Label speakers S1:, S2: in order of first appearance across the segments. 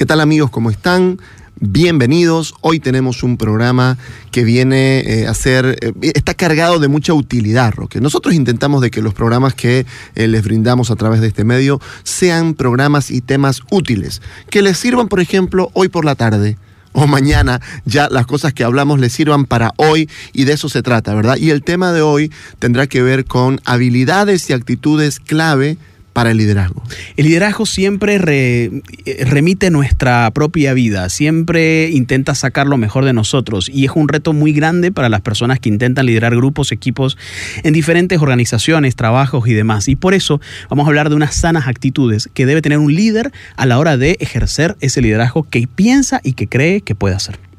S1: ¿Qué tal amigos? ¿Cómo están? Bienvenidos. Hoy tenemos un programa que viene eh, a ser, eh, está cargado de mucha utilidad, Roque. Nosotros intentamos de que los programas que eh, les brindamos a través de este medio sean programas y temas útiles, que les sirvan, por ejemplo, hoy por la tarde o mañana ya las cosas que hablamos les sirvan para hoy y de eso se trata, ¿verdad? Y el tema de hoy tendrá que ver con habilidades y actitudes clave para el liderazgo?
S2: El liderazgo siempre remite nuestra propia vida, siempre intenta sacar lo mejor de nosotros y es un reto muy grande para las personas que intentan liderar grupos, equipos en diferentes organizaciones, trabajos y demás. Y por eso vamos a hablar de unas sanas actitudes que debe tener un líder a la hora de ejercer ese liderazgo que piensa y que cree que puede hacer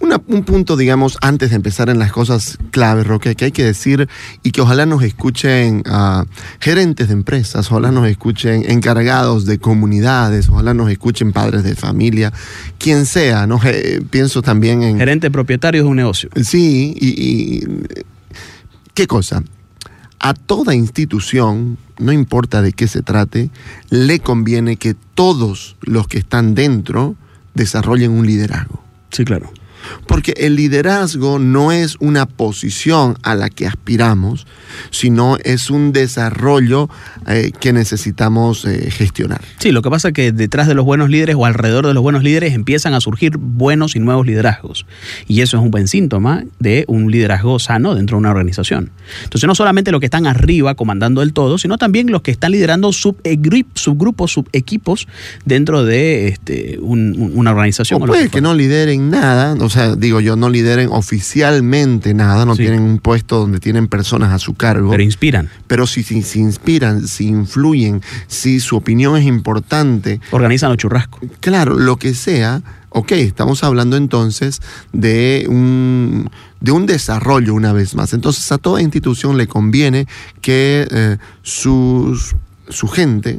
S1: un punto, digamos, antes de empezar en las cosas claves, Roque, que hay que decir y que ojalá nos escuchen uh, gerentes de empresas, ojalá nos escuchen encargados de comunidades, ojalá nos escuchen padres de familia, quien sea, ¿no? pienso también en...
S2: Gerente propietario de un negocio.
S1: Sí, y, ¿qué cosa? A toda institución, no importa de qué se trate, le conviene que todos los que están dentro desarrollen un liderazgo.
S2: Sí, claro.
S1: Porque el liderazgo no es una posición a la que aspiramos, sino es un desarrollo eh, que necesitamos eh, gestionar.
S2: Sí, lo que pasa es que detrás de los buenos líderes o alrededor de los buenos líderes empiezan a surgir buenos y nuevos liderazgos. Y eso es un buen síntoma de un liderazgo sano dentro de una organización. Entonces no solamente los que están arriba comandando el todo, sino también los que están liderando subgrupos, subequipos dentro de este, una organización.
S1: O puede que no lideren nada, o sea, digo yo, no lideren oficialmente nada, no tienen un puesto donde tienen personas a su cargo.
S2: Pero inspiran.
S1: Pero si, si, inspiran, si influyen, si su opinión es importante.
S2: Organizan los churrascos.
S1: Claro, lo que sea. Ok, estamos hablando entonces de un, de un desarrollo una vez más. Entonces a toda institución le conviene que eh, su gente,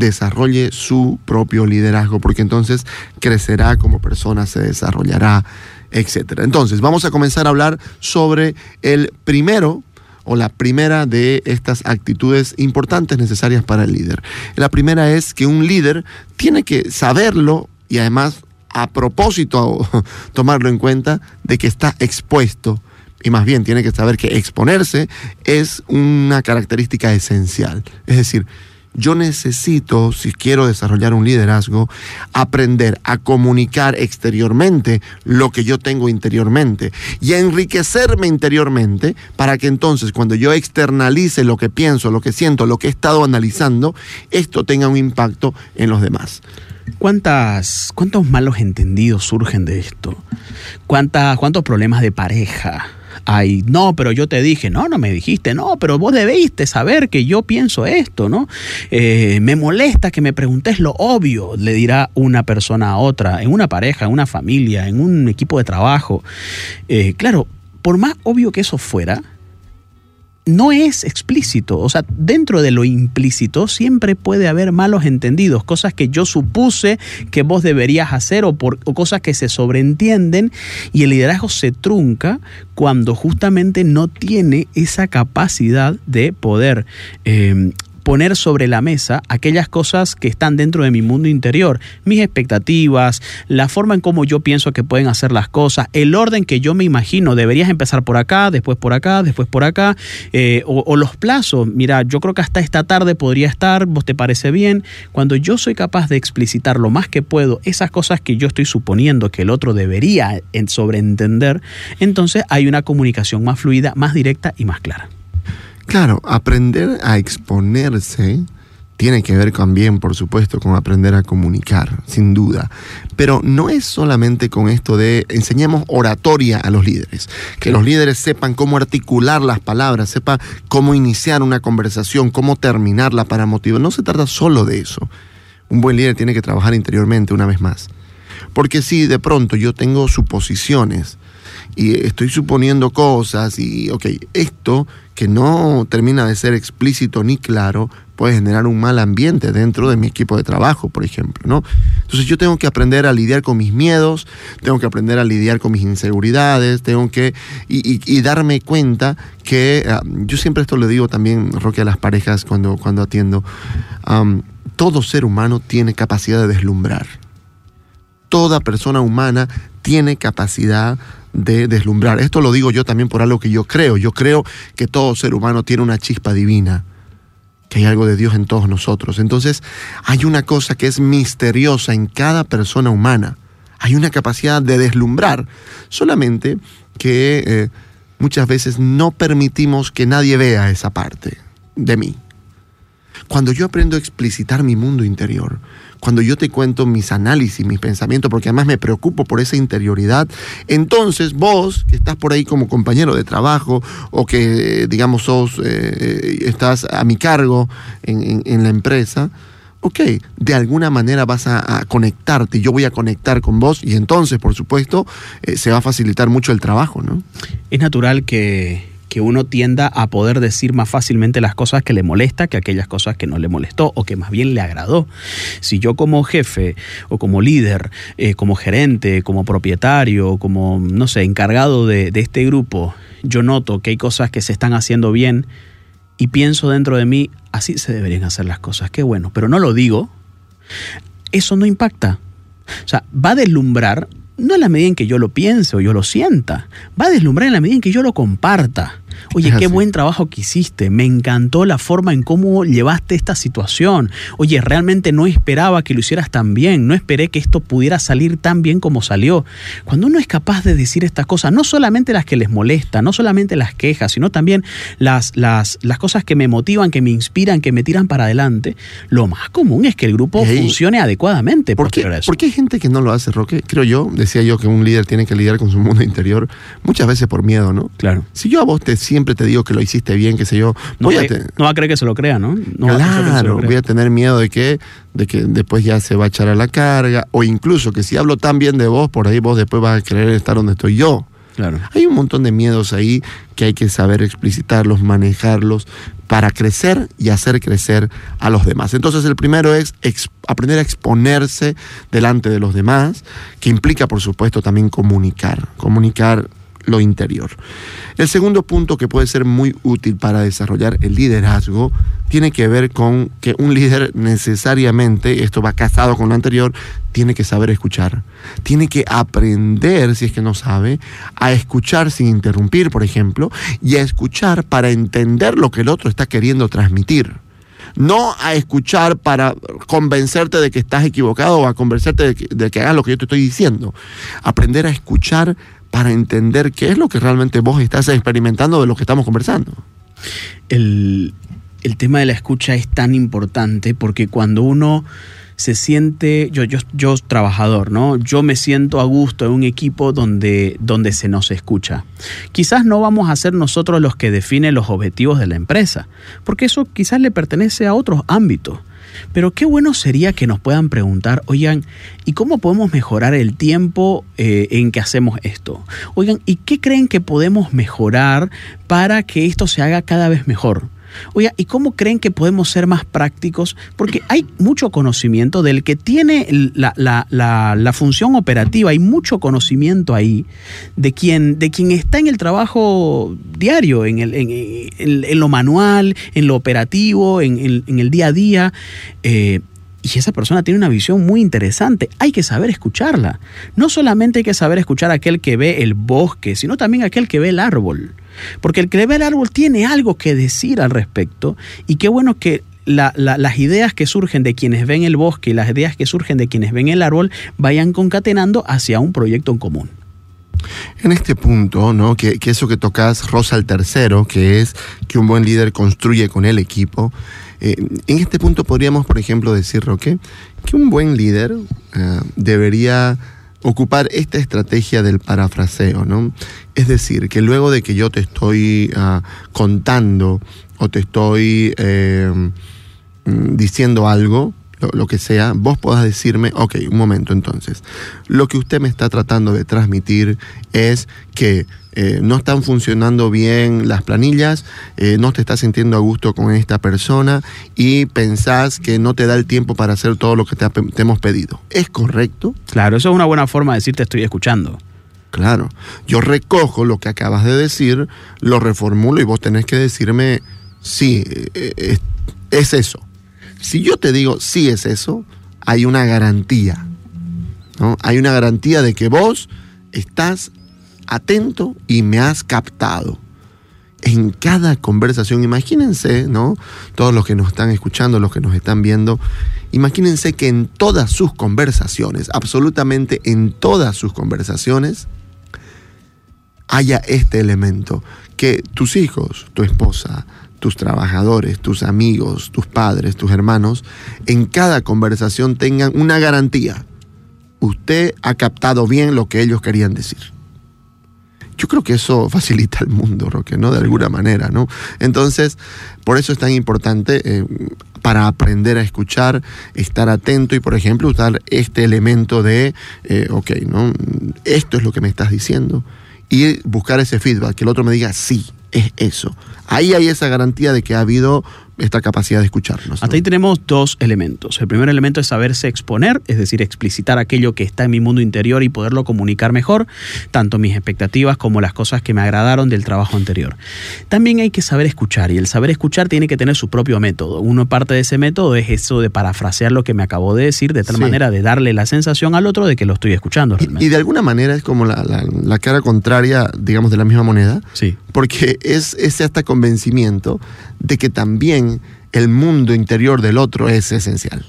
S1: desarrolle su propio liderazgo, porque entonces crecerá como persona, se desarrollará, etc. Entonces, vamos a comenzar a hablar sobre el primero o la primera de estas actitudes importantes necesarias para el líder. La primera es que un líder tiene que saberlo y además a propósito tomarlo en cuenta de que está expuesto y más bien tiene que saber que exponerse es una característica esencial. Es decir, yo necesito, si quiero desarrollar un liderazgo, aprender a comunicar exteriormente lo que yo tengo interiormente y a enriquecerme interiormente para que entonces cuando yo externalice lo que pienso, lo que siento, lo que he estado analizando, esto tenga un impacto en los demás.
S2: ¿Cuántas, ¿Cuántos malos entendidos surgen de esto? ¿Cuántas, ¿Cuántos problemas de pareja? Ay, no, pero yo te dije, no, no me dijiste, no, pero vos debiste saber que yo pienso esto, ¿no? Eh, me molesta que me preguntes lo obvio, le dirá una persona a otra, en una pareja, en una familia, en un equipo de trabajo. Eh, claro, por más obvio que eso fuera, no es explícito. O sea, dentro de lo implícito siempre puede haber malos entendidos, cosas que yo supuse que vos deberías hacer o, cosas que se sobreentienden y el liderazgo se trunca cuando justamente no tiene esa capacidad de poder eh, poner sobre la mesa aquellas cosas que están dentro de mi mundo interior, mis expectativas, la forma en cómo yo pienso que pueden hacer las cosas, el orden que yo me imagino, deberías empezar por acá, después por acá, después por acá, eh, o, o, los plazos, mira, yo creo que hasta esta tarde podría estar, vos te parece bien, cuando yo soy capaz de explicitar lo más que puedo esas cosas que yo estoy suponiendo que el otro debería sobreentender, entonces hay una comunicación más fluida, más directa y más clara.
S1: Claro, aprender a exponerse tiene que ver también, por supuesto, con aprender a comunicar, sin duda. Pero no es solamente con esto de enseñemos oratoria a los líderes, que los líderes sepan cómo articular las palabras, sepan cómo iniciar una conversación, cómo terminarla para motivar. No se trata solo de eso. Un buen líder tiene que trabajar interiormente una vez más. Porque si de pronto yo tengo suposiciones y estoy suponiendo cosas y, ok, esto que no termina de ser explícito ni claro, puede generar un mal ambiente dentro de mi equipo de trabajo, por ejemplo, ¿no? Entonces yo tengo que aprender a lidiar con mis miedos, tengo que aprender a lidiar con mis inseguridades, tengo que y, darme cuenta que ah, yo siempre esto le digo también, Roque, a las parejas cuando, cuando atiendo, todo ser humano tiene capacidad de deslumbrar. Toda persona humana tiene capacidad de deslumbrar. Esto lo digo yo también por algo que yo creo. Yo creo que todo ser humano tiene una chispa divina que hay algo de Dios en todos nosotros. Entonces, hay una cosa que es misteriosa en cada persona humana. Hay una capacidad de deslumbrar, solamente que eh, muchas veces no permitimos que nadie vea esa parte de mí. Cuando yo aprendo a explicitar mi mundo interior, cuando yo te cuento mis análisis, mis pensamientos, porque además me preocupo por esa interioridad, entonces vos, que estás por ahí como compañero de trabajo o que, digamos, sos, eh, estás a mi cargo en, la empresa, ok, de alguna manera vas a, conectarte, yo voy a conectar con vos y entonces, por supuesto, eh, se va a facilitar mucho el trabajo, ¿no?
S2: Es natural que que uno tienda a poder decir más fácilmente las cosas que le molesta que aquellas cosas que no le molestó o que más bien le agradó. Si yo como jefe o como líder, eh, como gerente, como propietario, como, no sé, encargado de, de este grupo, yo noto que hay cosas que se están haciendo bien y pienso dentro de mí, así se deberían hacer las cosas, qué bueno, pero no lo digo, eso no impacta. O sea, va a deslumbrar no en la medida en que yo lo piense o yo lo sienta, va a deslumbrar en la medida en que yo lo comparta. Oye, qué buen trabajo que hiciste. Me encantó la forma en cómo llevaste esta situación. Oye, realmente no esperaba que lo hicieras tan bien. No esperé que esto pudiera salir tan bien como salió. Cuando uno es capaz de decir estas cosas, no solamente las que les molesta, no solamente las quejas, sino también las, las, las cosas que me motivan, que me inspiran, que me tiran para adelante, lo más común es que el grupo funcione adecuadamente.
S1: ¿Por qué, porque hay gente que no lo hace, Roque? Creo yo, decía yo que un líder tiene que lidiar con su mundo interior muchas veces por miedo, ¿no?
S2: Claro.
S1: Si yo a vos te siempre te digo que lo hiciste bien, qué sé yo.
S2: No, va a creer que se lo crea, ¿no? no
S1: claro, voy a tener miedo de que, de que después ya se va a echar a la carga, o incluso que si hablo tan bien de vos, por ahí vos después vas a querer estar donde estoy yo.
S2: Claro.
S1: Hay un montón de miedos ahí que hay que saber explicitarlos, manejarlos para crecer y hacer crecer a los demás. Entonces el primero es aprender a exponerse delante de los demás, que implica por supuesto también comunicar, comunicar lo interior. El segundo punto que puede ser muy útil para desarrollar el liderazgo tiene que ver con que un líder necesariamente, esto va casado con lo anterior, tiene que saber escuchar. Tiene que aprender, si es que no sabe, a escuchar sin interrumpir, por ejemplo, y a escuchar para entender lo que el otro está queriendo transmitir no a escuchar para convencerte de que estás equivocado o a convencerte de que, de que hagas lo que yo te estoy diciendo. Aprender a escuchar para entender qué es lo que realmente vos estás experimentando de lo que estamos conversando.
S2: El, tema de la escucha es tan importante porque cuando uno se siente, yo, yo, yo trabajador, ¿no? Yo me siento a gusto en un equipo donde, donde se nos escucha. Quizás no vamos a ser nosotros los que definen los objetivos de la empresa, porque eso quizás le pertenece a otros ámbitos. Pero qué bueno sería que nos puedan preguntar, oigan, ¿y cómo podemos mejorar el tiempo eh, en que hacemos esto? Oigan, ¿y qué creen que podemos mejorar para que esto se haga cada vez mejor? Oiga, ¿y cómo creen que podemos ser más prácticos? Porque hay mucho conocimiento del que tiene la, función operativa, hay mucho conocimiento ahí de quien, de quien está en el trabajo diario, en, el, en, lo manual, en lo operativo, en, el día a día. Eh, y esa persona tiene una visión muy interesante. Hay que saber escucharla. No solamente hay que saber escuchar a aquel que ve el bosque, sino también a aquel que ve el árbol. Porque el que ve el árbol tiene algo que decir al respecto y qué bueno que las ideas que surgen de quienes ven el bosque y las ideas que surgen de quienes ven el árbol vayan concatenando hacia un proyecto en común.
S1: En este punto, ¿no? que, que eso que tocas rosa el tercero, que es que un buen líder construye con el equipo, eh, en este punto podríamos, por ejemplo, decir, Roque, que un buen líder eh, debería ocupar esta estrategia del parafraseo, ¿no? Es decir, que luego de que yo te estoy ah, contando o te estoy eh, mm, diciendo algo, lo, lo, que sea, vos podás decirme, ok, un momento entonces, lo que usted me está tratando de transmitir es que eh, no están funcionando bien las planillas, eh, no te estás sintiendo a gusto con esta persona y pensás que no te da el tiempo para hacer todo lo que te, te hemos pedido. ¿Es correcto?
S2: Claro, eso es una buena forma de decir te estoy escuchando.
S1: Claro, yo recojo lo que acabas de decir, lo reformulo y vos tenés que decirme, sí, eh, es, es eso. Si yo te digo, sí es eso, hay una garantía. ¿no? Hay una garantía de que vos estás atento y me has captado. En cada conversación, imagínense, ¿no? Todos los que nos están escuchando, los que nos están viendo, imagínense que en todas sus conversaciones, absolutamente en todas sus conversaciones, haya este elemento, que tus hijos, tu esposa, tus trabajadores, tus amigos, tus padres, tus hermanos, en cada conversación tengan una garantía. Usted ha captado bien lo que ellos querían decir. Yo creo que eso facilita el mundo, Roque, ¿no? De alguna manera, ¿no? Entonces, por eso es tan importante eh, para aprender a escuchar, estar atento y, por ejemplo, usar este elemento de, eh, ok, ¿no? Esto es lo que me estás diciendo. Y buscar ese feedback, que el otro me diga, sí, es eso. Ahí hay esa garantía de que ha habido esta capacidad de escucharnos.
S2: ¿no? Hasta ahí tenemos dos elementos. El primer elemento es saberse exponer, es decir, explicitar aquello que está en mi mundo interior y poderlo comunicar mejor, tanto mis expectativas como las cosas que me agradaron del trabajo anterior. También hay que saber escuchar y el saber escuchar tiene que tener su propio método. Uno parte de ese método es eso de parafrasear lo que me acabó de decir, de tal sí. manera de darle la sensación al otro de que lo estoy escuchando.
S1: Realmente. Y, y de alguna manera es como la, la, la, cara contraria, digamos, de la misma moneda.
S2: Sí.
S1: Porque es ese hasta convencimiento de que también el mundo interior del otro es esencial.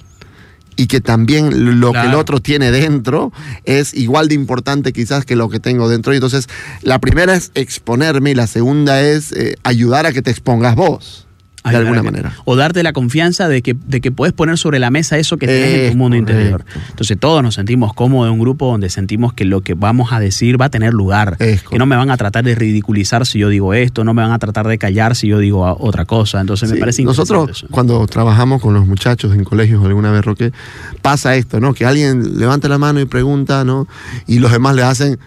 S1: Y que también lo claro. que el otro tiene dentro es igual de importante quizás que lo que tengo dentro. Y entonces, la primera es exponerme y la segunda es eh, ayudar a que te expongas vos de alguna manera.
S2: O darte la confianza de que, de que puedes poner sobre la mesa eso que tienes en tu mundo correcto. interior. Entonces todos nos sentimos cómodos en un grupo donde sentimos que lo que vamos a decir va a tener lugar. Es que no me van a tratar de ridiculizar si yo digo esto, no me van a tratar de callar si yo digo otra cosa. Entonces sí, me parece
S1: Nosotros
S2: eso.
S1: cuando trabajamos con los muchachos en colegios alguna vez, Roque, pasa esto, ¿no? Que alguien levanta la mano y pregunta, ¿no? Y los demás le hacen,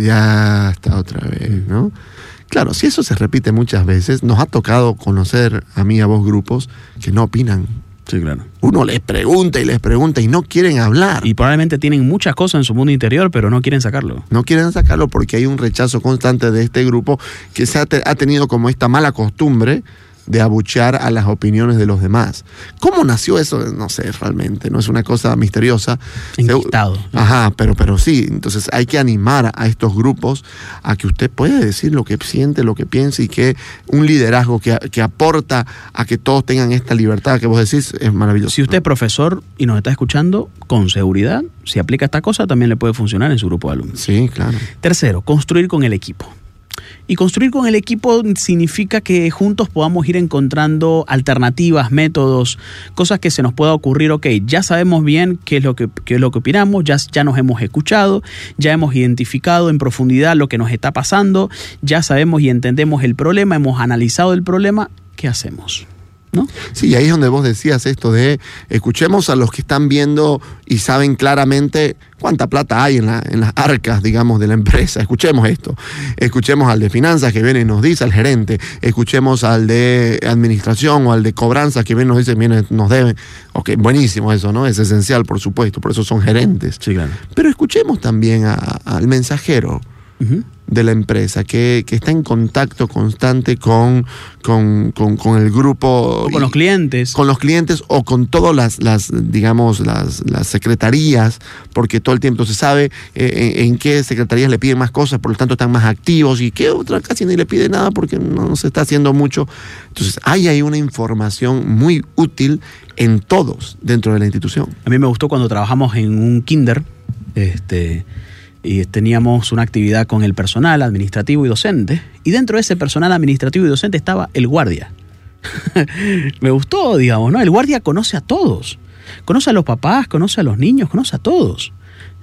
S1: ya está otra vez, ¿no? Claro, si eso se repite muchas veces, nos ha tocado conocer a mí a vos grupos que no opinan.
S2: Sí, claro.
S1: Uno les pregunta y les pregunta y no quieren hablar.
S2: Y probablemente tienen muchas cosas en su mundo interior, pero no quieren sacarlo.
S1: No quieren sacarlo porque hay un rechazo constante de este grupo que se ha, te ha tenido como esta mala costumbre de abuchear a las opiniones de los demás. ¿Cómo nació eso? No sé, realmente, no es una cosa misteriosa.
S2: Enquistado.
S1: Ajá, pero, pero sí, entonces hay que animar a estos grupos a que usted pueda decir lo que siente, lo que piensa y que un liderazgo que, que aporta a que todos tengan esta libertad que vos decís es maravilloso.
S2: Si usted es profesor y nos está escuchando, con seguridad, si aplica esta cosa, también le puede funcionar en su grupo de alumnos.
S1: Sí, claro.
S2: Tercero, construir con el equipo. Y construir con el equipo significa que juntos podamos ir encontrando alternativas, métodos, cosas que se nos pueda ocurrir. Ok, ya sabemos bien qué es lo que, es lo que opinamos, ya, ya nos hemos escuchado, ya hemos identificado en profundidad lo que nos está pasando, ya sabemos y entendemos el problema, hemos analizado el problema. ¿Qué hacemos? ¿No?
S1: Sí, ahí es donde vos decías esto de escuchemos a los que están viendo y saben claramente cuánta plata hay en, la, en, las arcas, digamos, de la empresa. Escuchemos esto. Escuchemos al de finanzas que viene y nos dice al gerente. Escuchemos al de administración o al de cobranzas que viene y nos dice, viene, nos deben. Ok, buenísimo eso, ¿no? Es esencial, por supuesto, por eso son gerentes.
S2: Sí, claro.
S1: Pero escuchemos también a, al mensajero. Uh -huh de la empresa, que, que, está en contacto constante con, con, con, con el grupo.
S2: O con los clientes.
S1: Con los clientes o con todas las, las digamos, las, las, secretarías, porque todo el tiempo se sabe eh, en, en, qué secretarías le piden más cosas, por lo tanto están más activos y qué otra casi ni le pide nada porque no, se está haciendo mucho. Entonces, hay ahí una información muy útil en todos dentro de la institución.
S2: A mí me gustó cuando trabajamos en un kinder, este y teníamos una actividad con el personal administrativo y docente, y dentro de ese personal administrativo y docente estaba el guardia. Me gustó, digamos, ¿no? El guardia conoce a todos. Conoce a los papás, conoce a los niños, conoce a todos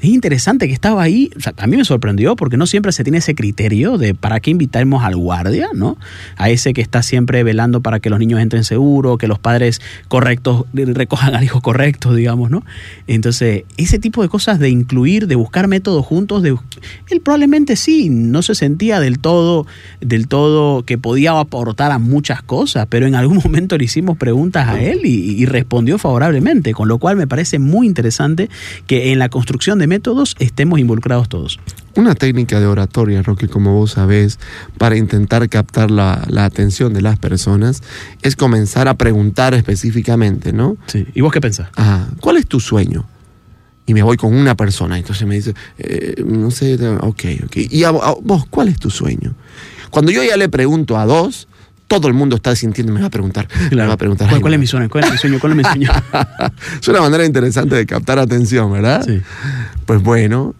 S2: es interesante que estaba ahí. O sea, a mí me sorprendió porque no siempre se tiene ese criterio de para qué invitamos al guardia, ¿no? A ese que está siempre velando para que los niños entren seguro, que los padres correctos recojan al hijo correcto, digamos, ¿no? Entonces, ese tipo de cosas de incluir, de buscar métodos juntos, de, él probablemente sí, no se sentía del todo, del todo que podía aportar a muchas cosas, pero en algún momento le hicimos preguntas a él y, y respondió favorablemente, con lo cual me parece muy interesante que en la construcción de métodos estemos involucrados todos.
S1: Una técnica de oratoria, Roque, como vos sabés, para intentar captar la, atención de las personas, es comenzar a preguntar específicamente, ¿no?
S2: Sí. ¿Y vos qué pensás?
S1: Ajá. ¿Cuál es tu sueño? Y me voy con una persona, entonces me dice, eh, no sé, ok, ok. ¿Y a, vos cuál es tu sueño? Cuando yo ya le pregunto a dos, todo el mundo está sintiendo, me va a preguntar. Me va a preguntar
S2: ¿Cuál, es mi sueño? ¿Cuál es mi sueño? ¿Cuál es mi sueño?
S1: es una manera interesante de captar atención, ¿verdad? Sí. Pues bueno,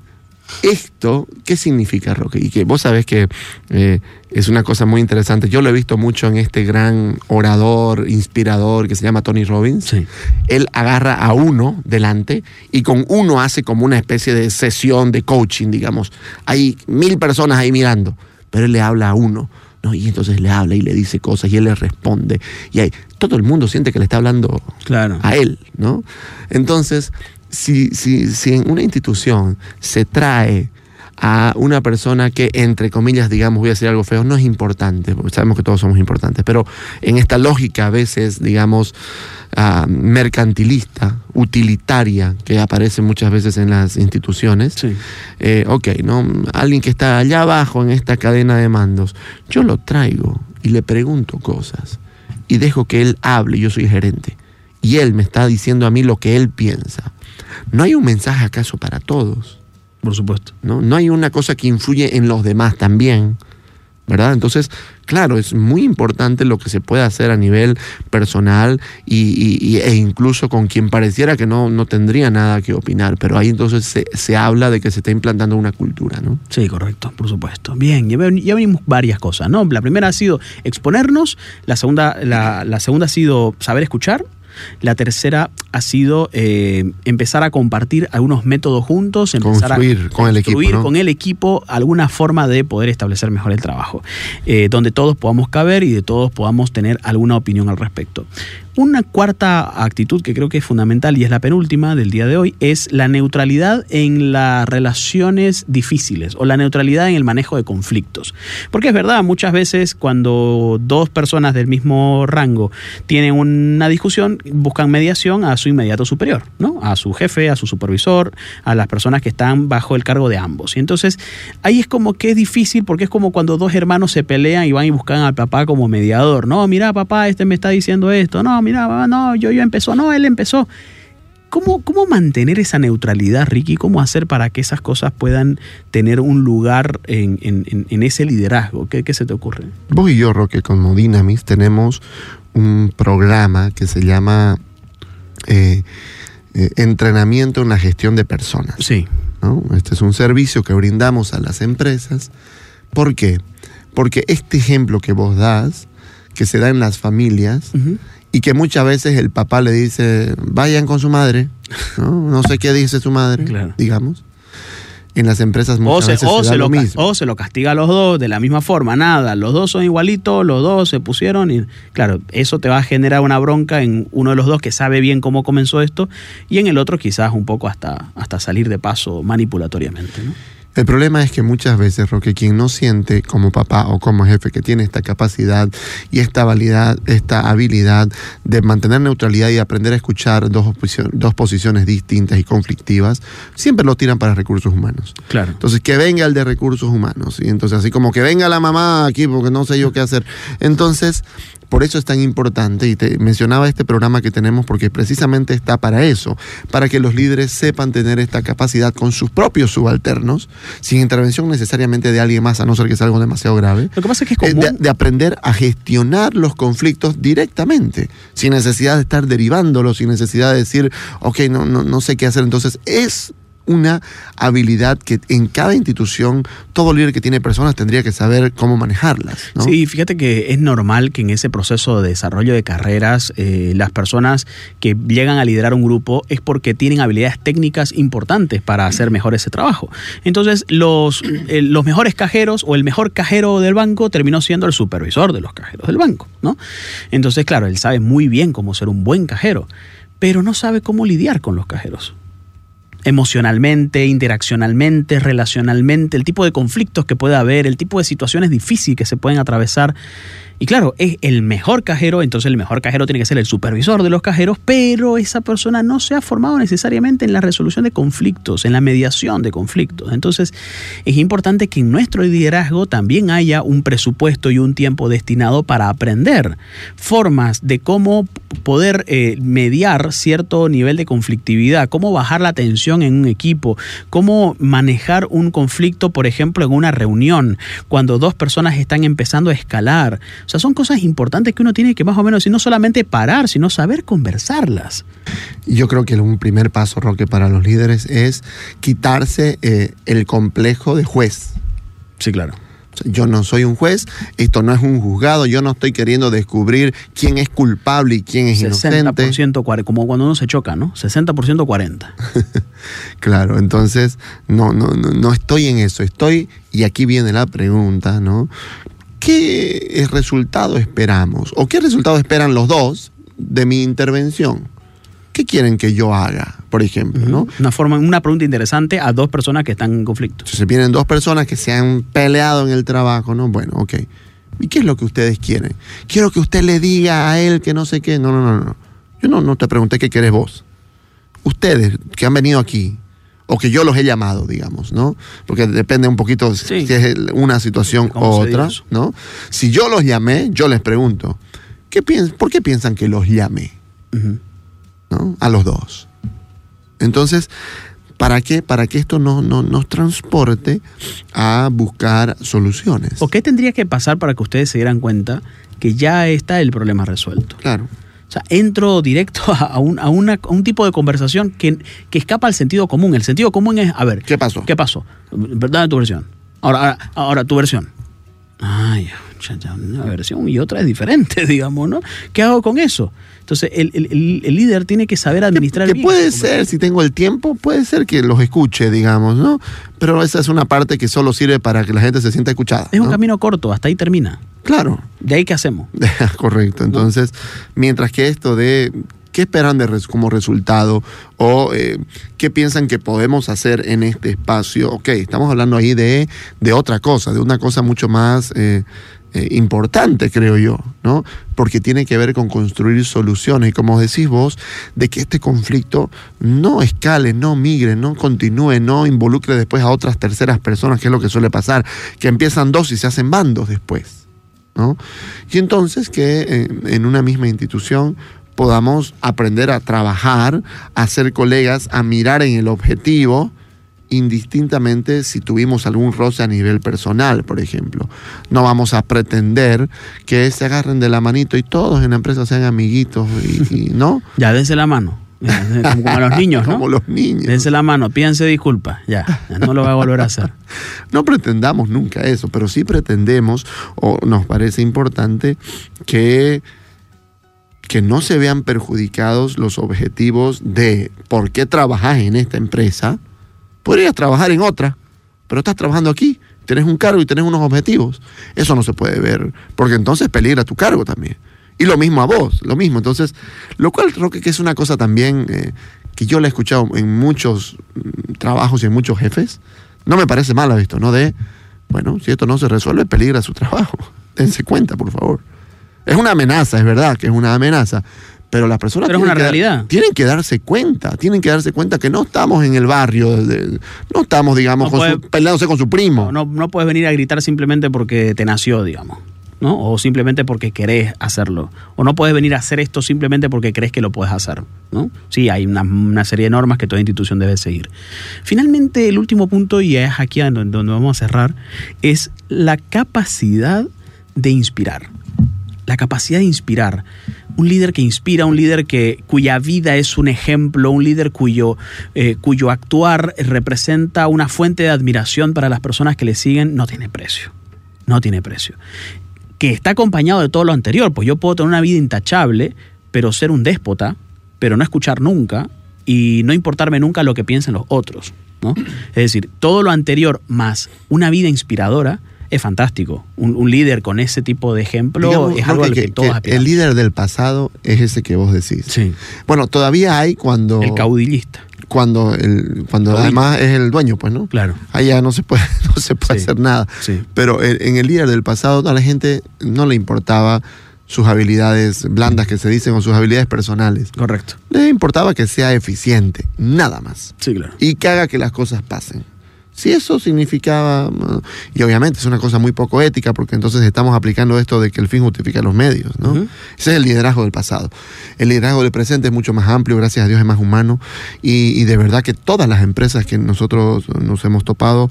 S1: esto, ¿qué significa, Roque? Y que vos sabés que eh, es una cosa muy interesante. Yo lo he visto mucho en este gran orador, inspirador que se llama Tony Robbins. Sí. Él agarra a uno delante y con uno hace como una especie de sesión de coaching, digamos. Hay mil personas ahí mirando, pero él le habla a uno ¿no? Y entonces le habla y le dice cosas y él le responde. Y ahí, todo el mundo siente que le está hablando
S2: claro.
S1: a él, ¿no? Entonces, si, si, si en una institución se trae a una persona que, entre comillas, digamos, voy a decir algo feo, no es importante, porque sabemos que todos somos importantes, pero en esta lógica a veces, digamos, ah, mercantilista, utilitaria, que aparece muchas veces en las instituciones, eh, ok, ¿no? alguien que está allá abajo en esta cadena de mandos, yo lo traigo y le pregunto cosas y dejo que él hable, yo soy gerente, y él me está diciendo a mí lo que él piensa. ¿No hay un mensaje acaso para todos?
S2: Por supuesto.
S1: ¿no? no hay una cosa que influye en los demás también. ¿verdad? Entonces, claro, es muy importante lo que se puede hacer a nivel personal y, e incluso con quien pareciera que no, no tendría nada que opinar, pero ahí entonces se, se, habla de que se está implantando una cultura, ¿no?
S2: Sí, correcto, por supuesto. Bien, ya, venimos varias cosas, ¿no? La primera ha sido exponernos, la segunda, la, la segunda ha sido saber escuchar, la tercera ha sido eh, empezar a compartir algunos métodos juntos, empezar
S1: a con el equipo,
S2: con el equipo alguna forma de poder establecer mejor el trabajo, eh, donde todos podamos caber y de todos podamos tener alguna opinión al respecto. Una cuarta actitud que creo que es fundamental y es la penúltima del día de hoy es la neutralidad en las relaciones difíciles o la neutralidad en el manejo de conflictos. Porque es verdad, muchas veces cuando dos personas del mismo rango tienen una discusión, buscan mediación a su inmediato superior, ¿no? A su jefe, a su supervisor, a las personas que están bajo el cargo de ambos. Y entonces ahí es como que es difícil porque es como cuando dos hermanos se pelean y van y buscan al papá como mediador, ¿no? Mira, papá, este me está diciendo esto, no, mira, no, yo, yo empezó, no, él empezó. ¿Cómo, ¿Cómo, mantener esa neutralidad, Ricky? ¿Cómo hacer para que esas cosas puedan tener un lugar en, en, ese liderazgo? ¿Qué, ¿Qué, se te ocurre?
S1: Vos y yo, Roque, como Dynamis, tenemos un programa que se llama eh, eh, Entrenamiento en la Gestión de Personas.
S2: Sí.
S1: Este es un servicio que brindamos a las empresas. ¿Por qué? Porque este ejemplo que vos das, que se da en las familias, y que muchas veces el papá le dice, vayan con su madre, no, sé qué dice su madre, digamos. En las empresas muchas
S2: o
S1: se,
S2: veces lo, mismo. O se lo castiga a los dos de la misma forma, nada, los dos son igualitos, los dos se pusieron y claro, eso te va a generar una bronca en uno de los dos que sabe bien cómo comenzó esto y en el otro quizás un poco hasta, hasta salir de paso manipulatoriamente. ¿no?
S1: El problema es que muchas veces, Roque, quien no siente como papá o como jefe que tiene esta capacidad y esta habilidad, esta habilidad de mantener neutralidad y aprender a escuchar dos, dos posiciones distintas y conflictivas, siempre lo tiran para recursos humanos.
S2: Claro.
S1: Entonces, que venga el de recursos humanos. Y entonces, así como que venga la mamá aquí porque no sé yo qué hacer. Entonces, por eso es tan importante, y te mencionaba este programa que tenemos porque precisamente está para eso, para que los líderes sepan tener esta capacidad con sus propios subalternos, sin intervención necesariamente de alguien más, a no ser que sea algo demasiado grave.
S2: Lo que pasa es que es eh,
S1: de, aprender a gestionar los conflictos directamente, sin necesidad de estar derivándolos, sin necesidad de decir, ok, no, no, no sé qué hacer. Entonces, es una habilidad que en cada institución, todo líder que tiene personas tendría que saber cómo manejarlas.
S2: Sí, fíjate que es normal que en ese proceso de desarrollo de carreras, eh, las personas que llegan a liderar un grupo es porque tienen habilidades técnicas importantes para hacer mejor ese trabajo. Entonces, los, eh, los mejores cajeros o el mejor cajero del banco terminó siendo el supervisor de los cajeros del banco, ¿no? Entonces, claro, él sabe muy bien cómo ser un buen cajero, pero no sabe cómo lidiar con los cajeros emocionalmente, interaccionalmente, relacionalmente, el tipo de conflictos que puede haber, el tipo de situaciones difíciles que se pueden atravesar. Y claro, es el mejor cajero, entonces el mejor cajero tiene que ser el supervisor de los cajeros, pero esa persona no se ha formado necesariamente en la resolución de conflictos, en la mediación de conflictos. Entonces es importante que en nuestro liderazgo también haya un presupuesto y un tiempo destinado para aprender formas de cómo poder eh, mediar cierto nivel de conflictividad, cómo bajar la tensión en un equipo, cómo manejar un conflicto, por ejemplo, en una reunión, cuando dos personas están empezando a escalar. O sea, son cosas importantes que uno tiene que más o menos, y no solamente parar, sino saber conversarlas.
S1: Yo creo que un primer paso, Roque, para los líderes es quitarse eh, el complejo de juez.
S2: Sí, claro.
S1: Yo no soy un juez, esto no es un juzgado, yo no estoy queriendo descubrir quién es culpable y quién es 60%,
S2: inocente. como cuando uno se choca, ¿no? 60% 40.
S1: claro, entonces no, no, no, no estoy en eso, estoy, y aquí viene la pregunta, ¿no? ¿Qué resultado esperamos? ¿O qué resultado esperan los dos de mi intervención? ¿Qué quieren que yo haga, por ejemplo? ¿no?
S2: Una, forma, una pregunta interesante a dos personas que están en conflicto.
S1: Se vienen dos personas que se han peleado en el trabajo, ¿no? Bueno, ok. ¿Y qué es lo que ustedes quieren? Quiero que usted le diga a él que no sé qué. No, no, no, no. Yo no, no te pregunté qué querés vos. Ustedes que han venido aquí, o que yo los he llamado, digamos, ¿no? Porque depende un poquito si es una situación u otra, ¿no? Si yo los llamé, yo les pregunto, ¿qué ¿por qué piensan que los llamé? ¿No? A los dos. Entonces, ¿para qué? Para que esto no, no, nos transporte a buscar soluciones.
S2: ¿O qué tendría que pasar para que ustedes se dieran cuenta que ya está el problema resuelto?
S1: Claro.
S2: O sea, entro directo a un, a una, un tipo de conversación que, que, escapa al sentido común. El sentido común es, a ver,
S1: ¿qué pasó?
S2: ¿Qué pasó? ¿Verdad tu versión? Ahora, ahora, ahora tu versión. Ay, una versión y otra es diferente, digamos, ¿no? ¿Qué hago con eso? Entonces, el, el, el líder tiene que saber administrar
S1: que, que puede ser, si tengo el tiempo, puede ser que los escuche, digamos, ¿no? Pero esa es una parte que solo sirve para que la gente se sienta escuchada.
S2: Es un camino corto, hasta ahí termina.
S1: Claro.
S2: ¿De ahí qué hacemos?
S1: Correcto. Entonces, mientras que esto de qué esperan de como resultado o eh, qué piensan que podemos hacer en este espacio, ok, estamos hablando ahí de, de otra cosa, de una cosa mucho más eh, eh, importante, creo yo, ¿no? Porque tiene que ver con construir soluciones y como decís vos, de que este conflicto no escale, no migre, no continúe, no involucre después a otras terceras personas, que es lo que suele pasar, que empiezan dos y se hacen bandos después. ¿no? Y entonces que en una misma institución podamos aprender a trabajar, a ser colegas, a mirar en el objetivo, indistintamente si tuvimos algún roce a nivel personal, por ejemplo. No vamos a pretender que se agarren de la manito y todos en la empresa sean amiguitos, y, y ¿no?
S2: Ya, dense la mano. Como, como, a los niños, ¿no?
S1: Como los niños.
S2: Dense la mano, pídense disculpas, ya, ya, no lo va a volver a hacer.
S1: no pretendamos nunca eso, pero sí pretendemos, o nos parece importante, que, que no se vean perjudicados los objetivos de por qué trabajas en esta empresa. Podrías trabajar en otra, pero estás trabajando aquí, tienes un cargo y tienes unos objetivos. Eso no se puede ver, porque entonces peligra tu cargo también. Y lo mismo a vos, lo mismo. Entonces, lo cual creo que es una cosa también eh, que yo la he escuchado en muchos mm, trabajos y en muchos jefes. No me parece malo esto, ¿no? De, bueno, si esto no se resuelve, peligra su trabajo. Dense cuenta, por favor. Es una amenaza, es verdad que es una amenaza. Pero las personas
S2: pero
S1: tienen,
S2: es una
S1: que,
S2: realidad.
S1: tienen que darse cuenta, tienen que darse cuenta que no estamos en el barrio, de, no estamos, digamos,
S2: No
S1: con
S2: puede-
S1: su- peleándose con su primo.
S2: No, no, puedes venir a gritar simplemente porque te nació, digamos. ¿no? O simplemente porque querés hacerlo. O no puedes venir a hacer esto simplemente porque crees que lo puedes hacer. ¿no? Sí, hay una, una serie de normas que toda institución debe seguir. Finalmente, el último punto, y es aquí donde vamos a cerrar, es la capacidad de inspirar. La capacidad de inspirar. un líder que inspira, un líder que, cuya vida es un ejemplo, un líder cuyo, eh, cuyo actuar representa una fuente de admiración para las personas que le siguen, no tiene precio. No tiene precio. Que está acompañado de todo lo anterior, pues yo puedo tener una vida intachable, pero ser un déspota, pero no escuchar nunca y no importarme nunca lo que piensen los otros. ¿no? Es decir, todo lo anterior más una vida inspiradora es fantástico. Un, un líder con ese tipo de ejemplo
S1: Digamos,
S2: es algo
S1: Jorge,
S2: al que,
S1: que-
S2: todos
S1: que
S2: aspiramos.
S1: el líder del pasado es ese que vos decís.
S2: Sí,
S1: Bueno, todavía hay cuando,
S2: el caudillista.
S1: cuando, el, cuando
S2: Caudillo.
S1: además es el dueño, pues, ¿no?
S2: Claro.
S1: Ya no se puede, no se puede
S2: Sí.
S1: hacer nada.
S2: Sí.
S1: Pero en el líder del pasado a la gente no le importaba sus habilidades blandas que se dicen o sus habilidades personales.
S2: Correcto.
S1: Le importaba que sea eficiente, nada más.
S2: Sí, claro.
S1: Y que haga que las cosas pasen. Si eso significaba, mm, y obviamente es una cosa muy poco ética, porque entonces estamos aplicando esto de que el fin justifica los medios, ¿no? Ese es el liderazgo del pasado. El liderazgo del presente es mucho más amplio, gracias a Dios es más humano, y, y de verdad que todas las empresas que nosotros nos hemos topado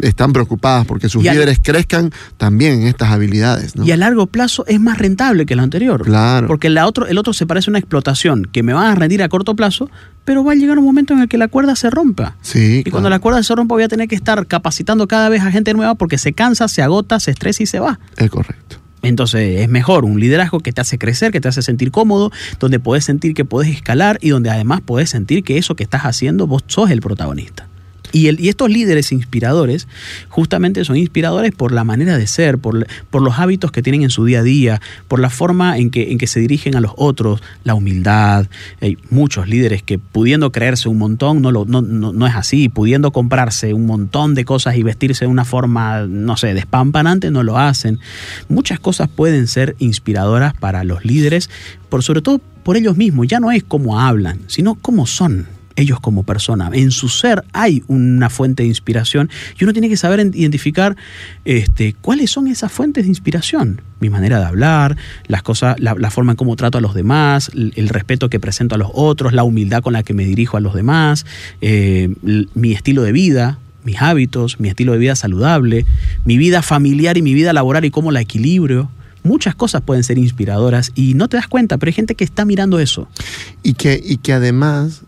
S1: están preocupadas porque sus
S2: Y
S1: líderes crezcan también en estas habilidades, ¿no?
S2: Y a largo plazo es más rentable que lo anterior.
S1: Claro.
S2: Porque la otro, el otro se parece a una explotación que me van a rendir a corto plazo, pero va a llegar un momento en el que la cuerda se rompa.
S1: Sí,
S2: Y cuando la cuerda se rompa voy a tener que estar capacitando cada vez a gente nueva porque se cansa, se agota, se estresa y se va.
S1: es correcto.
S2: Entonces es mejor un liderazgo que te hace crecer, que te hace sentir cómodo, donde puedes sentir que puedes escalar y donde además puedes sentir que eso que estás haciendo vos sos el protagonista. Y, el- y estos líderes inspiradores justamente son inspiradores por la manera de ser, por, los hábitos que tienen en su día a día, por la forma en que, se dirigen a los otros, la humildad. Hay muchos líderes que pudiendo creerse un montón no, no es así, pudiendo comprarse un montón de cosas y vestirse de una forma, no sé, despampanante, no lo hacen. Muchas cosas pueden ser inspiradoras para los líderes, por sobre todo por ellos mismos. Ya no es cómo hablan, sino cómo son ellos como persona. En su ser hay una fuente de inspiración y uno tiene que saber en- identificar este, cuáles son esas fuentes de inspiración. Mi manera de hablar, las cosas, la, forma en cómo trato a los demás, el, respeto que presento a los otros, la humildad con la que me dirijo a los demás, eh, mi estilo de vida, mis hábitos, mi estilo de vida saludable, mi vida familiar y mi vida laboral y cómo la equilibrio. Muchas cosas pueden ser inspiradoras y no te das cuenta, pero hay gente que está mirando eso.
S1: Y que, y que además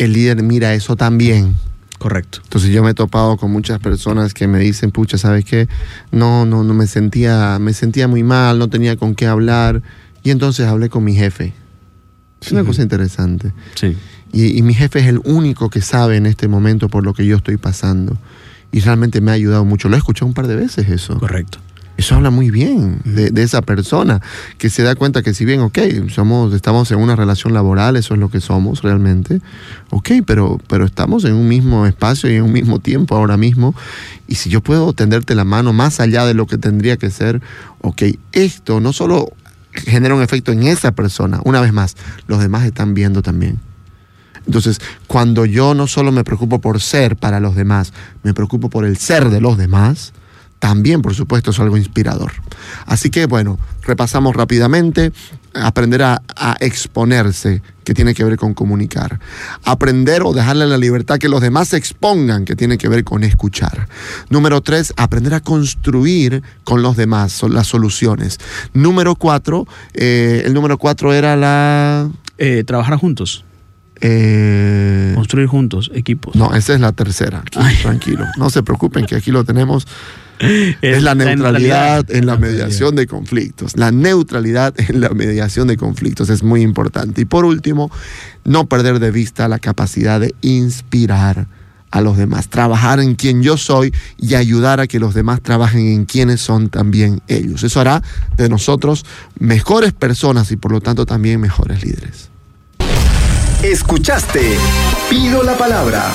S1: el líder mira eso también.
S2: Correcto.
S1: Entonces yo me he topado con muchas personas que me dicen, pucha, ¿sabes qué? No, no, no me sentía, me sentía muy mal, no tenía con qué hablar. Y entonces hablé con mi jefe. Es una cosa interesante.
S2: Sí.
S1: Y, y mi jefe es el único que sabe en este momento por lo que yo estoy pasando. Y realmente me ha ayudado mucho. Lo he escuchado un par de veces eso.
S2: Correcto.
S1: Eso habla muy bien de, de esa persona, que se da cuenta que si bien, ok, somos, estamos en una relación laboral, eso es lo que somos realmente, ok, pero, pero estamos en un mismo espacio y en un mismo tiempo ahora mismo, y si yo puedo tenderte la mano más allá de lo que tendría que ser, ok, esto no solo genera un efecto en esa persona, una vez más, los demás están viendo también. Entonces, cuando yo no solo me preocupo por ser para los demás, me preocupo por el ser de los demás, también, por supuesto, es algo inspirador. Así que, bueno, repasamos rápidamente. Aprender a, a exponerse, que tiene que ver con comunicar. Aprender o dejarle la libertad que los demás se expongan, que tiene que ver con escuchar. Número tres, aprender a construir con los demás son las soluciones. Número cuatro, eh, el número cuatro era la...
S2: Eh, trabajar juntos,
S1: eh,
S2: construir juntos, equipos.
S1: no, esa es la tercera. Aquí, tranquilo. No se preocupen que aquí lo tenemos. Es la neutralidad en la mediación de conflictos. La neutralidad en la mediación de conflictos es muy importante. Y por último, no perder de vista la capacidad de inspirar a los demás, trabajar en quien yo soy y ayudar a que los demás trabajen en quienes son también ellos. Eso hará de nosotros mejores personas y por lo tanto también mejores líderes.
S3: Escuchaste Pido la Palabra